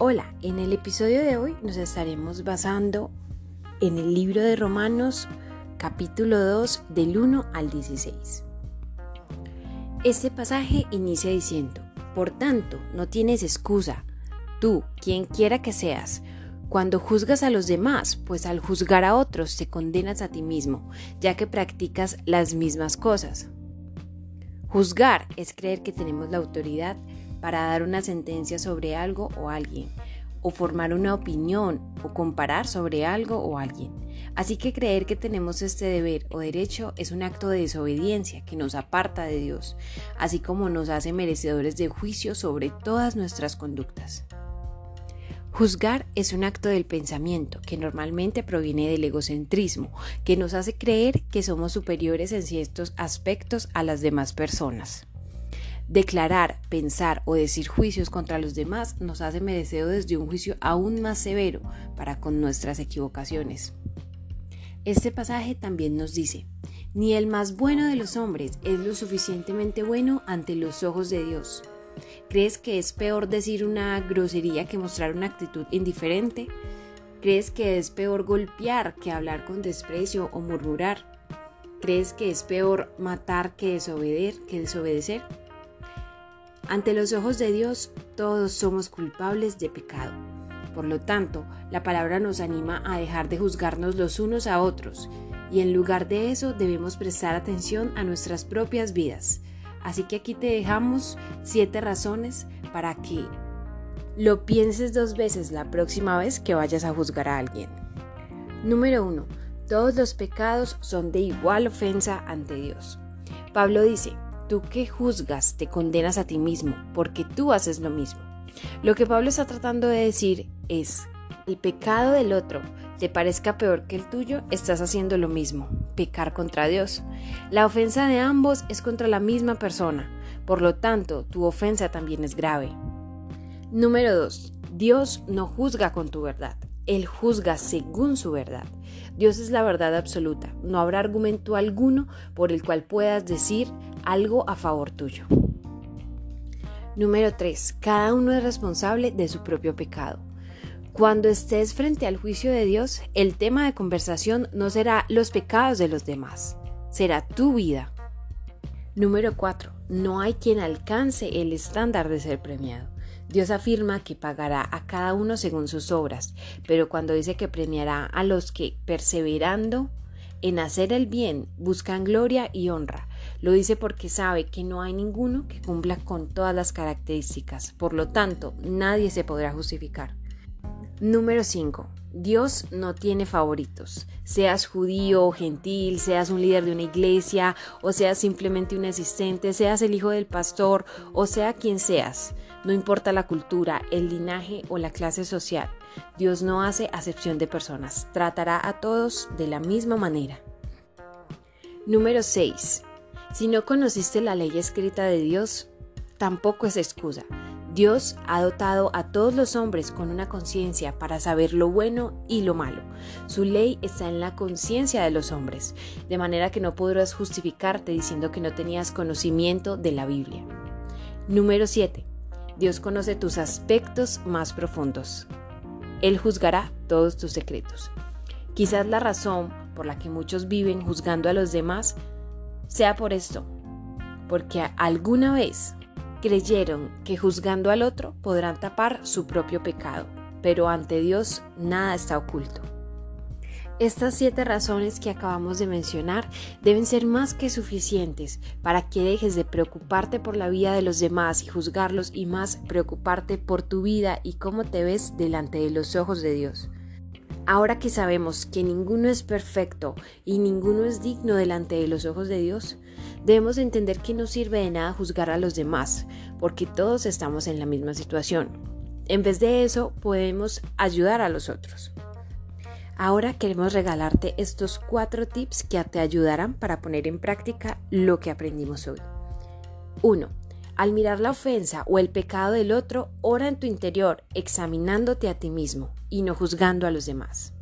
Hola, en el episodio de hoy nos estaremos basando en el libro de Romanos capítulo 2 del 1 al 16. Este pasaje inicia diciendo, por tanto, no tienes excusa, tú, quien quiera que seas, cuando juzgas a los demás, pues al juzgar a otros te condenas a ti mismo, ya que practicas las mismas cosas. Juzgar es creer que tenemos la autoridad para dar una sentencia sobre algo o alguien, o formar una opinión o comparar sobre algo o alguien. Así que creer que tenemos este deber o derecho es un acto de desobediencia que nos aparta de Dios, así como nos hace merecedores de juicio sobre todas nuestras conductas. Juzgar es un acto del pensamiento que normalmente proviene del egocentrismo, que nos hace creer que somos superiores en ciertos aspectos a las demás personas. Declarar, pensar o decir juicios contra los demás nos hace merecedores de un juicio aún más severo para con nuestras equivocaciones. Este pasaje también nos dice, ni el más bueno de los hombres es lo suficientemente bueno ante los ojos de Dios. ¿Crees que es peor decir una grosería que mostrar una actitud indiferente? ¿Crees que es peor golpear que hablar con desprecio o murmurar? ¿Crees que es peor matar que desobedecer? Que desobedecer? Ante los ojos de Dios todos somos culpables de pecado. Por lo tanto, la palabra nos anima a dejar de juzgarnos los unos a otros y en lugar de eso debemos prestar atención a nuestras propias vidas. Así que aquí te dejamos siete razones para que lo pienses dos veces la próxima vez que vayas a juzgar a alguien. Número 1. Todos los pecados son de igual ofensa ante Dios. Pablo dice, Tú que juzgas te condenas a ti mismo, porque tú haces lo mismo. Lo que Pablo está tratando de decir es, el pecado del otro te parezca peor que el tuyo, estás haciendo lo mismo, pecar contra Dios. La ofensa de ambos es contra la misma persona, por lo tanto, tu ofensa también es grave. Número 2. Dios no juzga con tu verdad. Él juzga según su verdad. Dios es la verdad absoluta. No habrá argumento alguno por el cual puedas decir algo a favor tuyo. Número 3. Cada uno es responsable de su propio pecado. Cuando estés frente al juicio de Dios, el tema de conversación no será los pecados de los demás, será tu vida. Número 4. No hay quien alcance el estándar de ser premiado. Dios afirma que pagará a cada uno según sus obras, pero cuando dice que premiará a los que, perseverando en hacer el bien, buscan gloria y honra, lo dice porque sabe que no hay ninguno que cumpla con todas las características, por lo tanto, nadie se podrá justificar. Número 5. Dios no tiene favoritos. Seas judío o gentil, seas un líder de una iglesia o seas simplemente un asistente, seas el hijo del pastor o sea quien seas. No importa la cultura, el linaje o la clase social. Dios no hace acepción de personas. Tratará a todos de la misma manera. Número 6. Si no conociste la ley escrita de Dios, tampoco es excusa. Dios ha dotado a todos los hombres con una conciencia para saber lo bueno y lo malo. Su ley está en la conciencia de los hombres, de manera que no podrás justificarte diciendo que no tenías conocimiento de la Biblia. Número 7. Dios conoce tus aspectos más profundos. Él juzgará todos tus secretos. Quizás la razón por la que muchos viven juzgando a los demás sea por esto, porque alguna vez creyeron que juzgando al otro podrán tapar su propio pecado, pero ante Dios nada está oculto. Estas siete razones que acabamos de mencionar deben ser más que suficientes para que dejes de preocuparte por la vida de los demás y juzgarlos y más preocuparte por tu vida y cómo te ves delante de los ojos de Dios. Ahora que sabemos que ninguno es perfecto y ninguno es digno delante de los ojos de Dios, debemos entender que no sirve de nada juzgar a los demás, porque todos estamos en la misma situación. En vez de eso, podemos ayudar a los otros. Ahora queremos regalarte estos cuatro tips que te ayudarán para poner en práctica lo que aprendimos hoy. 1. Al mirar la ofensa o el pecado del otro, ora en tu interior, examinándote a ti mismo y no juzgando a los demás.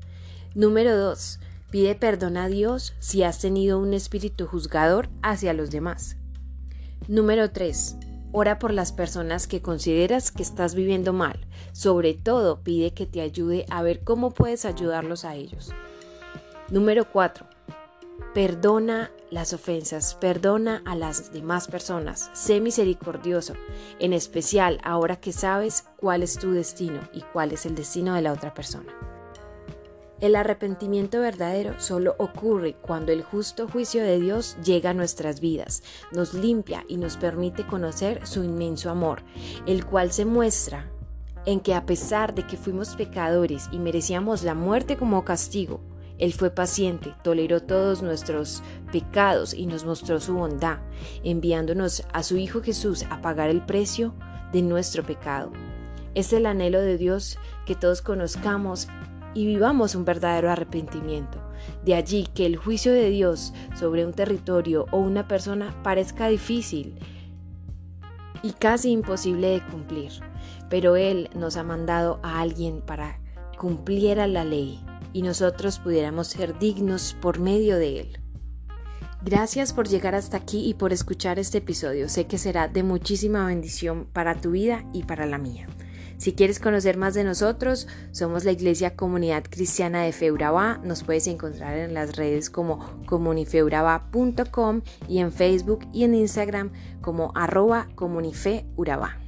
Número 2. Pide perdón a Dios si has tenido un espíritu juzgador hacia los demás. Número 3. Ora por las personas que consideras que estás viviendo mal. Sobre todo, pide que te ayude a ver cómo puedes ayudarlos a ellos. Número 4. Perdona las ofensas, perdona a las demás personas, sé misericordioso, en especial ahora que sabes cuál es tu destino y cuál es el destino de la otra persona. El arrepentimiento verdadero solo ocurre cuando el justo juicio de Dios llega a nuestras vidas, nos limpia y nos permite conocer su inmenso amor, el cual se muestra en que a pesar de que fuimos pecadores y merecíamos la muerte como castigo, Él fue paciente, toleró todos nuestros pecados y nos mostró su bondad, enviándonos a su Hijo Jesús a pagar el precio de nuestro pecado. Es el anhelo de Dios que todos conozcamos y vivamos un verdadero arrepentimiento. De allí que el juicio de Dios sobre un territorio o una persona parezca difícil y casi imposible de cumplir, pero Él nos ha mandado a alguien para cumpliera la ley y nosotros pudiéramos ser dignos por medio de Él. Gracias por llegar hasta aquí y por escuchar este episodio. Sé que será de muchísima bendición para tu vida y para la mía. Si quieres conocer más de nosotros, somos la Iglesia Comunidad Cristiana de Feuraba. Nos puedes encontrar en las redes como comunifeuraba.com y en Facebook y en Instagram como arroba comunifeuraba.